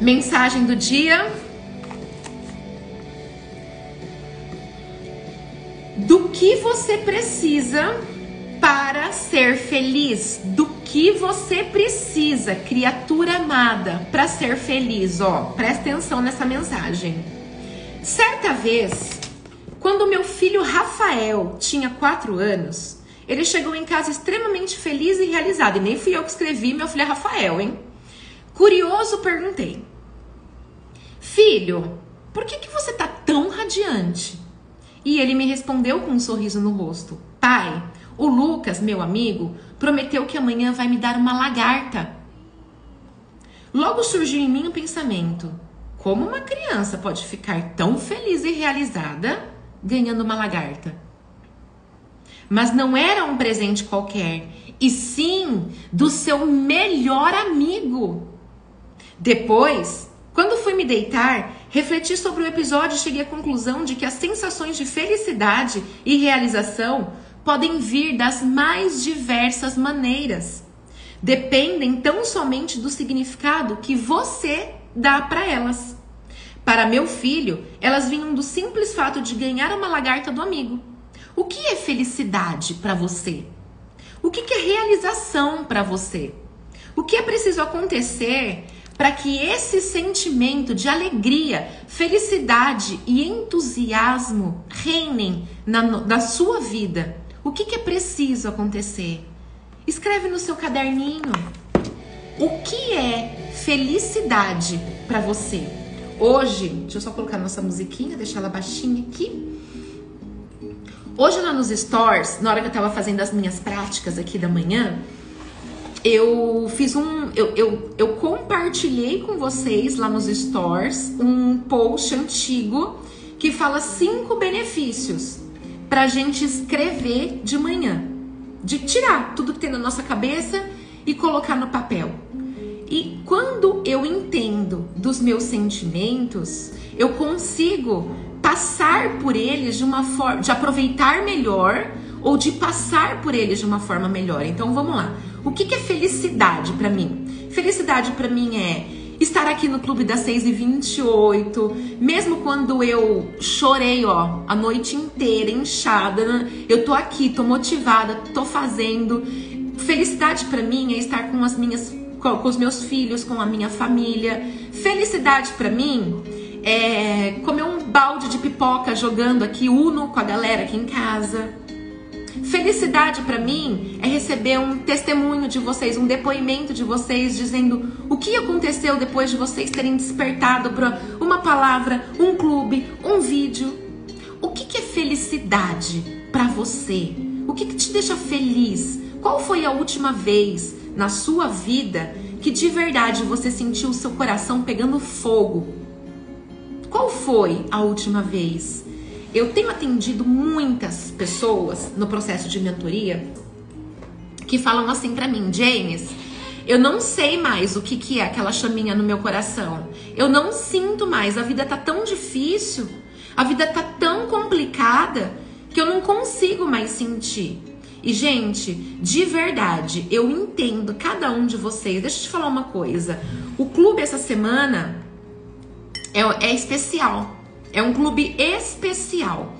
Mensagem do dia. Do que você precisa para ser feliz? Do que você precisa, criatura amada, para ser feliz? Ó, presta atenção nessa mensagem. Certa vez, quando meu filho Rafael tinha quatro anos, ele chegou em casa extremamente feliz e realizado. E nem fui eu que escrevi, meu filho é Rafael, hein? Curioso, perguntei: Filho, por que, que você tá tão radiante? E ele me respondeu com um sorriso no rosto: Pai, o Lucas, meu amigo, prometeu que amanhã vai me dar uma lagarta. Logo surgiu em mim o pensamento: como uma criança pode ficar tão feliz e realizada ganhando uma lagarta? Mas não era um presente qualquer, e sim do seu melhor amigo. Depois, quando fui me deitar, refleti sobre o episódio e cheguei à conclusão de que as sensações de felicidade e realização podem vir das mais diversas maneiras. Dependem tão somente do significado que você dá para elas. Para meu filho, elas vinham do simples fato de ganhar uma lagarta do amigo. O que é felicidade para você? O que é realização para você? O que é preciso acontecer para que esse sentimento de alegria, felicidade e entusiasmo reinem na, na sua vida? O que, que é preciso acontecer? Escreve no seu caderninho. O que é felicidade para você? Hoje, deixa eu só colocar nossa musiquinha, deixar ela baixinha aqui. Hoje lá nos stores, na hora que eu tava fazendo as minhas práticas aqui da manhã, eu fiz um. Eu, eu, eu compartilhei com vocês lá nos stores um post antigo que fala cinco benefícios pra gente escrever de manhã. De tirar tudo que tem na nossa cabeça e colocar no papel. E quando eu entendo dos meus sentimentos, eu consigo passar por eles de uma forma, de aproveitar melhor ou de passar por eles de uma forma melhor. Então vamos lá. O que, que é felicidade para mim? Felicidade para mim é estar aqui no clube das 6 e 28 mesmo quando eu chorei, ó, a noite inteira, inchada, né? eu tô aqui, tô motivada, tô fazendo. Felicidade para mim é estar com as minhas com os meus filhos, com a minha família. Felicidade para mim é comer um balde de pipoca jogando aqui uno com a galera aqui em casa. Felicidade para mim é receber um testemunho de vocês, um depoimento de vocês dizendo o que aconteceu depois de vocês terem despertado para uma palavra, um clube, um vídeo. O que, que é felicidade para você? O que, que te deixa feliz? Qual foi a última vez na sua vida que de verdade você sentiu o seu coração pegando fogo? Qual foi a última vez? Eu tenho atendido muitas pessoas no processo de mentoria que falam assim para mim, James, eu não sei mais o que, que é aquela chaminha no meu coração. Eu não sinto mais. A vida tá tão difícil, a vida tá tão complicada que eu não consigo mais sentir. E, gente, de verdade, eu entendo cada um de vocês. Deixa eu te falar uma coisa. O clube essa semana é, é especial. É um clube especial.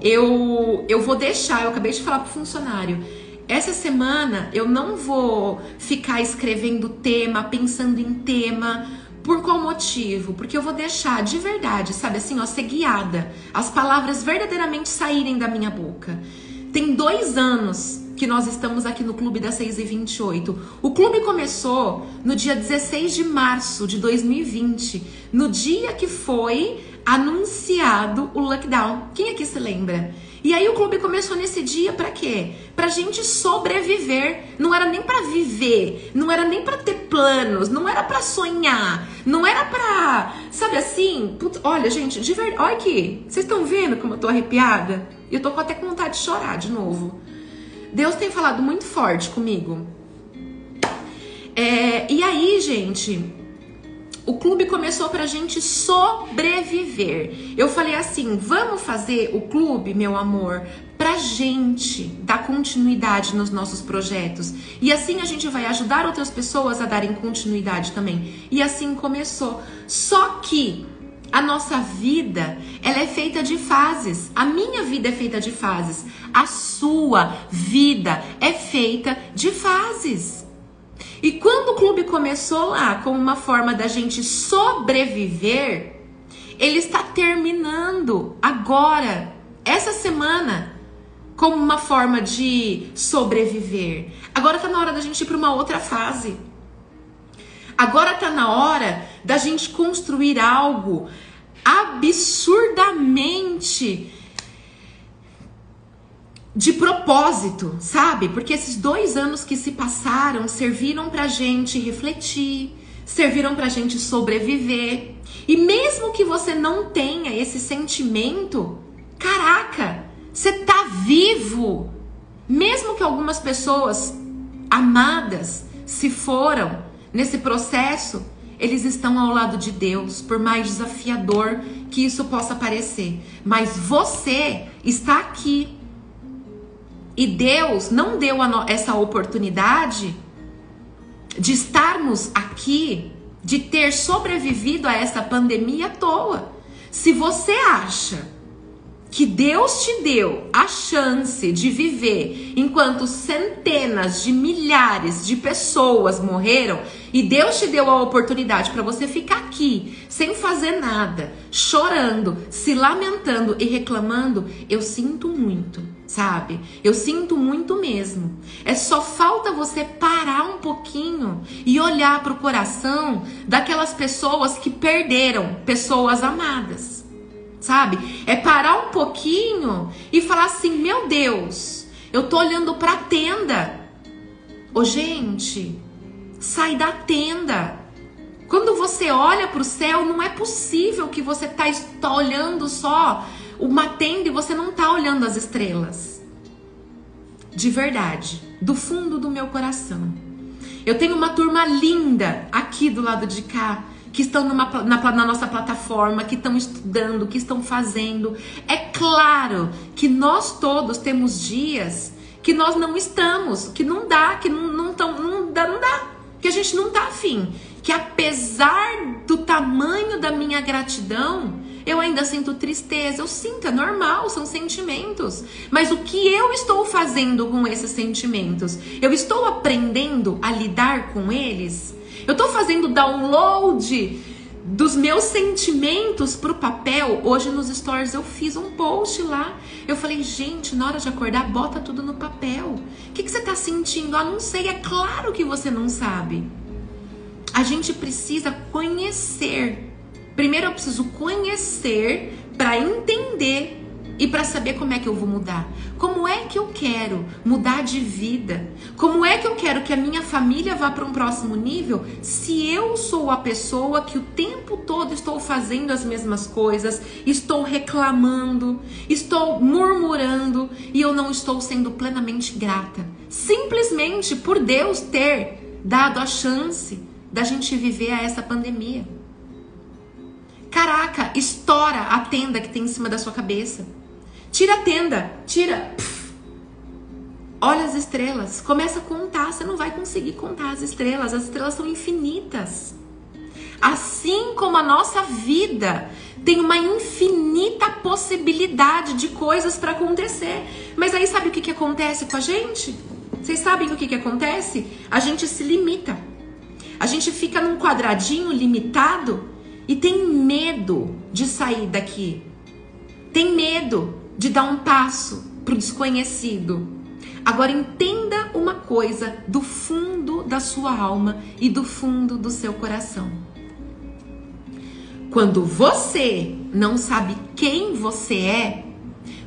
Eu, eu vou deixar, eu acabei de falar pro funcionário. Essa semana eu não vou ficar escrevendo tema, pensando em tema. Por qual motivo? Porque eu vou deixar de verdade, sabe assim, ó, ser guiada. As palavras verdadeiramente saírem da minha boca. Tem dois anos que nós estamos aqui no Clube das 6 e 28. O clube começou no dia 16 de março de 2020, no dia que foi anunciado o lockdown. Quem aqui se lembra? E aí o clube começou nesse dia para quê? Pra gente sobreviver. Não era nem para viver, não era nem para ter planos, não era para sonhar, não era pra, sabe assim? Olha, gente, de verdade, olha aqui. Vocês estão vendo como eu tô arrepiada? Eu tô até com vontade de chorar de novo. Deus tem falado muito forte comigo. É, e aí, gente, o clube começou pra gente sobreviver. Eu falei assim: vamos fazer o clube, meu amor, pra gente dar continuidade nos nossos projetos. E assim a gente vai ajudar outras pessoas a darem continuidade também. E assim começou. Só que a nossa vida, ela é feita de fases. A minha vida é feita de fases. A sua vida é feita de fases. E quando o clube começou lá como uma forma da gente sobreviver, ele está terminando agora, essa semana, como uma forma de sobreviver. Agora está na hora da gente ir para uma outra fase. Agora está na hora da gente construir algo absurdamente de propósito, sabe? Porque esses dois anos que se passaram serviram pra gente refletir, serviram pra gente sobreviver. E mesmo que você não tenha esse sentimento, caraca, você tá vivo. Mesmo que algumas pessoas amadas se foram nesse processo, eles estão ao lado de Deus, por mais desafiador que isso possa parecer. Mas você está aqui e Deus não deu essa oportunidade de estarmos aqui, de ter sobrevivido a essa pandemia à toa. Se você acha que Deus te deu a chance de viver enquanto centenas de milhares de pessoas morreram e Deus te deu a oportunidade para você ficar aqui sem fazer nada, chorando, se lamentando e reclamando, eu sinto muito, sabe? Eu sinto muito mesmo. É só falta você parar um pouquinho e olhar para o coração daquelas pessoas que perderam pessoas amadas sabe? É parar um pouquinho e falar assim: meu Deus, eu tô olhando pra tenda. Ô, gente, sai da tenda. Quando você olha para o céu, não é possível que você tá, tá olhando só uma tenda e você não tá olhando as estrelas. De verdade, do fundo do meu coração. Eu tenho uma turma linda aqui do lado de cá que estão numa, na, na nossa plataforma, que estão estudando, que estão fazendo. É claro que nós todos temos dias que nós não estamos, que não dá, que não, não, tão, não dá, não dá, que a gente não tá afim. Que apesar do tamanho da minha gratidão, eu ainda sinto tristeza, eu sinto, é normal, são sentimentos. Mas o que eu estou fazendo com esses sentimentos? Eu estou aprendendo a lidar com eles? Eu estou fazendo download dos meus sentimentos para o papel. Hoje nos stories eu fiz um post lá. Eu falei, gente, na hora de acordar, bota tudo no papel. O que, que você está sentindo? Ah, não sei. É claro que você não sabe. A gente precisa conhecer. Primeiro eu preciso conhecer para entender e para saber como é que eu vou mudar. Como é que eu quero mudar de vida? Como é que eu quero que a minha família vá para um próximo nível se eu sou a pessoa que o tempo todo estou fazendo as mesmas coisas, estou reclamando, estou murmurando e eu não estou sendo plenamente grata? Simplesmente por Deus ter dado a chance da gente viver a essa pandemia. Caraca, estoura a tenda que tem em cima da sua cabeça. Tira a tenda, tira. Olha as estrelas, começa a contar. Você não vai conseguir contar as estrelas, as estrelas são infinitas. Assim como a nossa vida tem uma infinita possibilidade de coisas para acontecer. Mas aí sabe o que, que acontece com a gente? Vocês sabem o que, que acontece? A gente se limita. A gente fica num quadradinho limitado e tem medo de sair daqui. Tem medo de dar um passo para o desconhecido. Agora entenda uma coisa do fundo da sua alma e do fundo do seu coração. Quando você não sabe quem você é,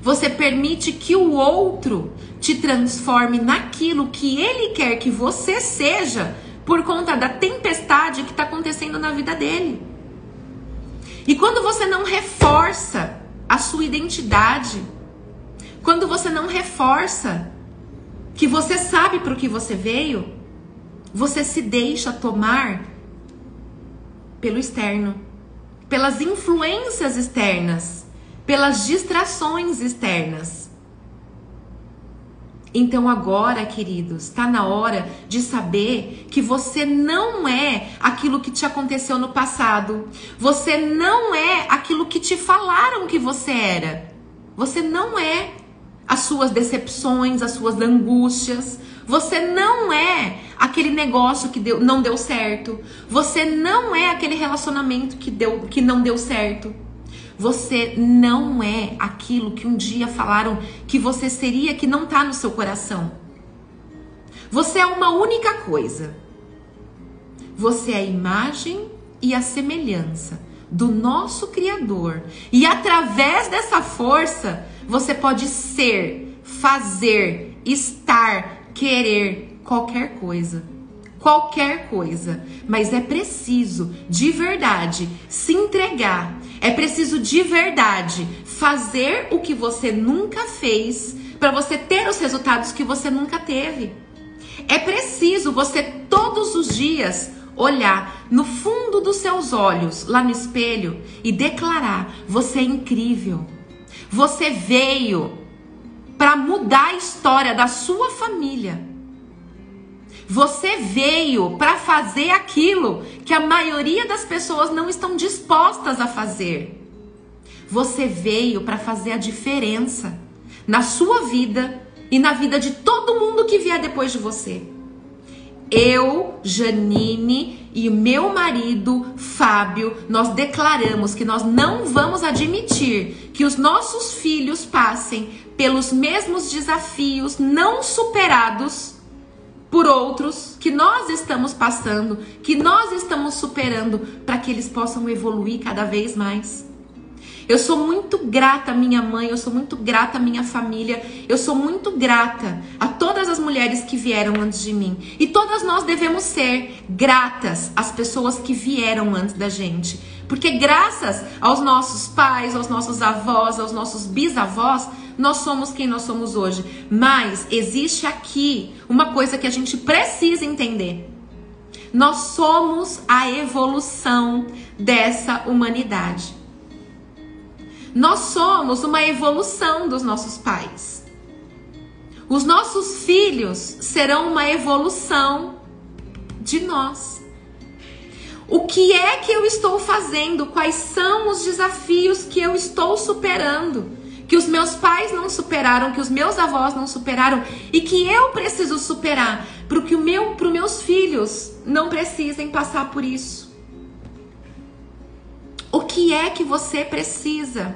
você permite que o outro te transforme naquilo que ele quer que você seja por conta da tempestade que está acontecendo na vida dele. E quando você não reforça a sua identidade. Quando você não reforça que você sabe para o que você veio, você se deixa tomar pelo externo, pelas influências externas, pelas distrações externas. Então agora, queridos, está na hora de saber que você não é aquilo que te aconteceu no passado. Você não é aquilo que te falaram que você era. Você não é as suas decepções, as suas angústias. Você não é aquele negócio que deu, não deu certo. Você não é aquele relacionamento que, deu, que não deu certo. Você não é aquilo que um dia falaram que você seria que não está no seu coração. Você é uma única coisa. Você é a imagem e a semelhança do nosso Criador. E através dessa força, você pode ser, fazer, estar, querer qualquer coisa. Qualquer coisa. Mas é preciso, de verdade, se entregar. É preciso, de verdade, fazer o que você nunca fez para você ter os resultados que você nunca teve. É preciso você todos os dias olhar no fundo dos seus olhos, lá no espelho, e declarar: Você é incrível. Você veio para mudar a história da sua família. Você veio para fazer aquilo que a maioria das pessoas não estão dispostas a fazer. Você veio para fazer a diferença na sua vida e na vida de todo mundo que vier depois de você. Eu, Janine e meu marido, Fábio, nós declaramos que nós não vamos admitir que os nossos filhos passem pelos mesmos desafios não superados por outros que nós estamos passando, que nós estamos superando, para que eles possam evoluir cada vez mais. Eu sou muito grata à minha mãe, eu sou muito grata à minha família, eu sou muito grata a todas as mulheres que vieram antes de mim. E todas nós devemos ser gratas às pessoas que vieram antes da gente. Porque graças aos nossos pais, aos nossos avós, aos nossos bisavós, nós somos quem nós somos hoje. Mas existe aqui uma coisa que a gente precisa entender. Nós somos a evolução dessa humanidade. Nós somos uma evolução dos nossos pais. Os nossos filhos serão uma evolução de nós. O que é que eu estou fazendo? Quais são os desafios que eu estou superando? Que os meus pais não superaram, que os meus avós não superaram e que eu preciso superar para que o meu, para meus filhos não precisem passar por isso. O que é que você precisa,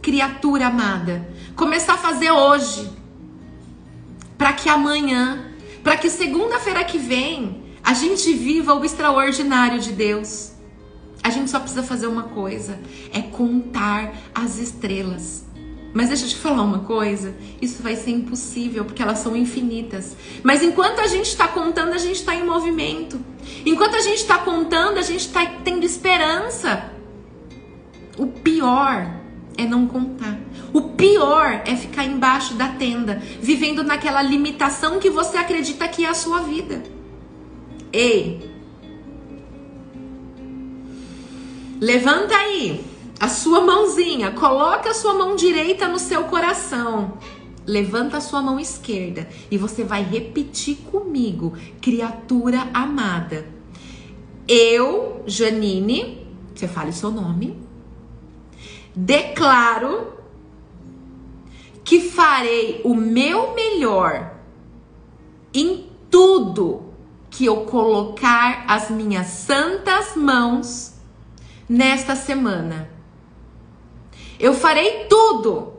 criatura amada? Começar a fazer hoje. Para que amanhã, para que segunda-feira que vem, a gente viva o extraordinário de Deus. A gente só precisa fazer uma coisa: é contar as estrelas. Mas deixa eu te falar uma coisa: isso vai ser impossível porque elas são infinitas. Mas enquanto a gente está contando, a gente está em movimento. Enquanto a gente está contando, a gente está tendo esperança. O pior é não contar. O pior é ficar embaixo da tenda, vivendo naquela limitação que você acredita que é a sua vida. Ei! Levanta aí a sua mãozinha, coloca a sua mão direita no seu coração. Levanta a sua mão esquerda e você vai repetir comigo, criatura amada. Eu, Janine, você fale o seu nome declaro que farei o meu melhor em tudo que eu colocar as minhas santas mãos nesta semana. Eu farei tudo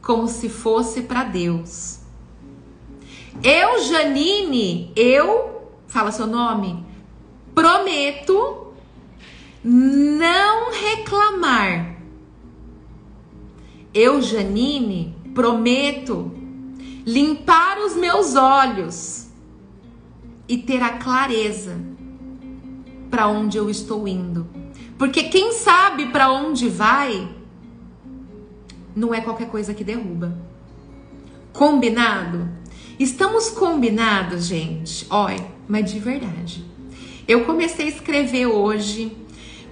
como se fosse para Deus. Eu, Janine, eu, fala seu nome, prometo não reclamar eu, Janine, prometo limpar os meus olhos e ter a clareza para onde eu estou indo. Porque quem sabe para onde vai não é qualquer coisa que derruba. Combinado? Estamos combinados, gente. Olha, mas de verdade. Eu comecei a escrever hoje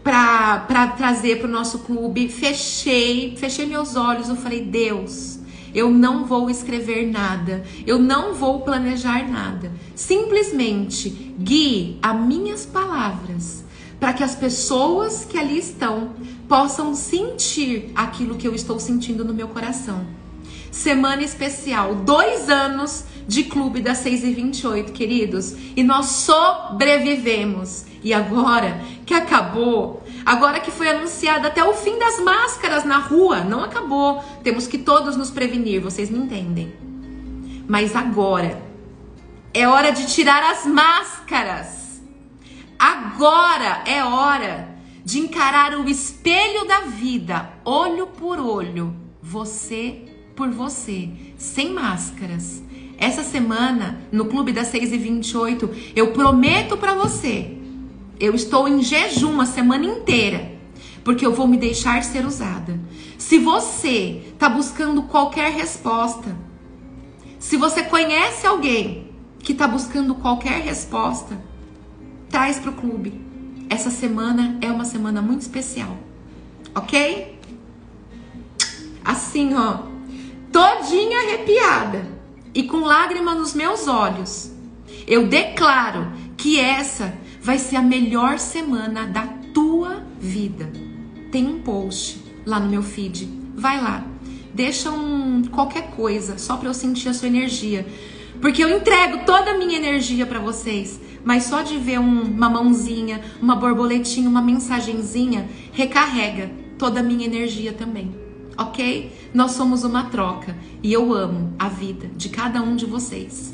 para trazer para o nosso clube. Fechei, fechei meus olhos. Eu falei, Deus, eu não vou escrever nada, eu não vou planejar nada. Simplesmente guie as minhas palavras para que as pessoas que ali estão possam sentir aquilo que eu estou sentindo no meu coração. Semana especial, dois anos de clube das 6 e 28, queridos, e nós sobrevivemos. E agora que acabou, agora que foi anunciado até o fim das máscaras na rua, não acabou. Temos que todos nos prevenir, vocês me entendem. Mas agora é hora de tirar as máscaras. Agora é hora de encarar o espelho da vida, olho por olho, você por você, sem máscaras. Essa semana, no Clube das 6 e 28, eu prometo para você eu estou em jejum a semana inteira, porque eu vou me deixar ser usada. Se você está buscando qualquer resposta, se você conhece alguém que está buscando qualquer resposta, traz para o clube. Essa semana é uma semana muito especial, ok? Assim, ó, todinha arrepiada e com lágrima nos meus olhos, eu declaro que essa vai ser a melhor semana da tua vida. Tem um post lá no meu feed. Vai lá. Deixa um qualquer coisa só para eu sentir a sua energia. Porque eu entrego toda a minha energia para vocês, mas só de ver um, uma mãozinha, uma borboletinha, uma mensagenzinha, recarrega toda a minha energia também. OK? Nós somos uma troca e eu amo a vida de cada um de vocês.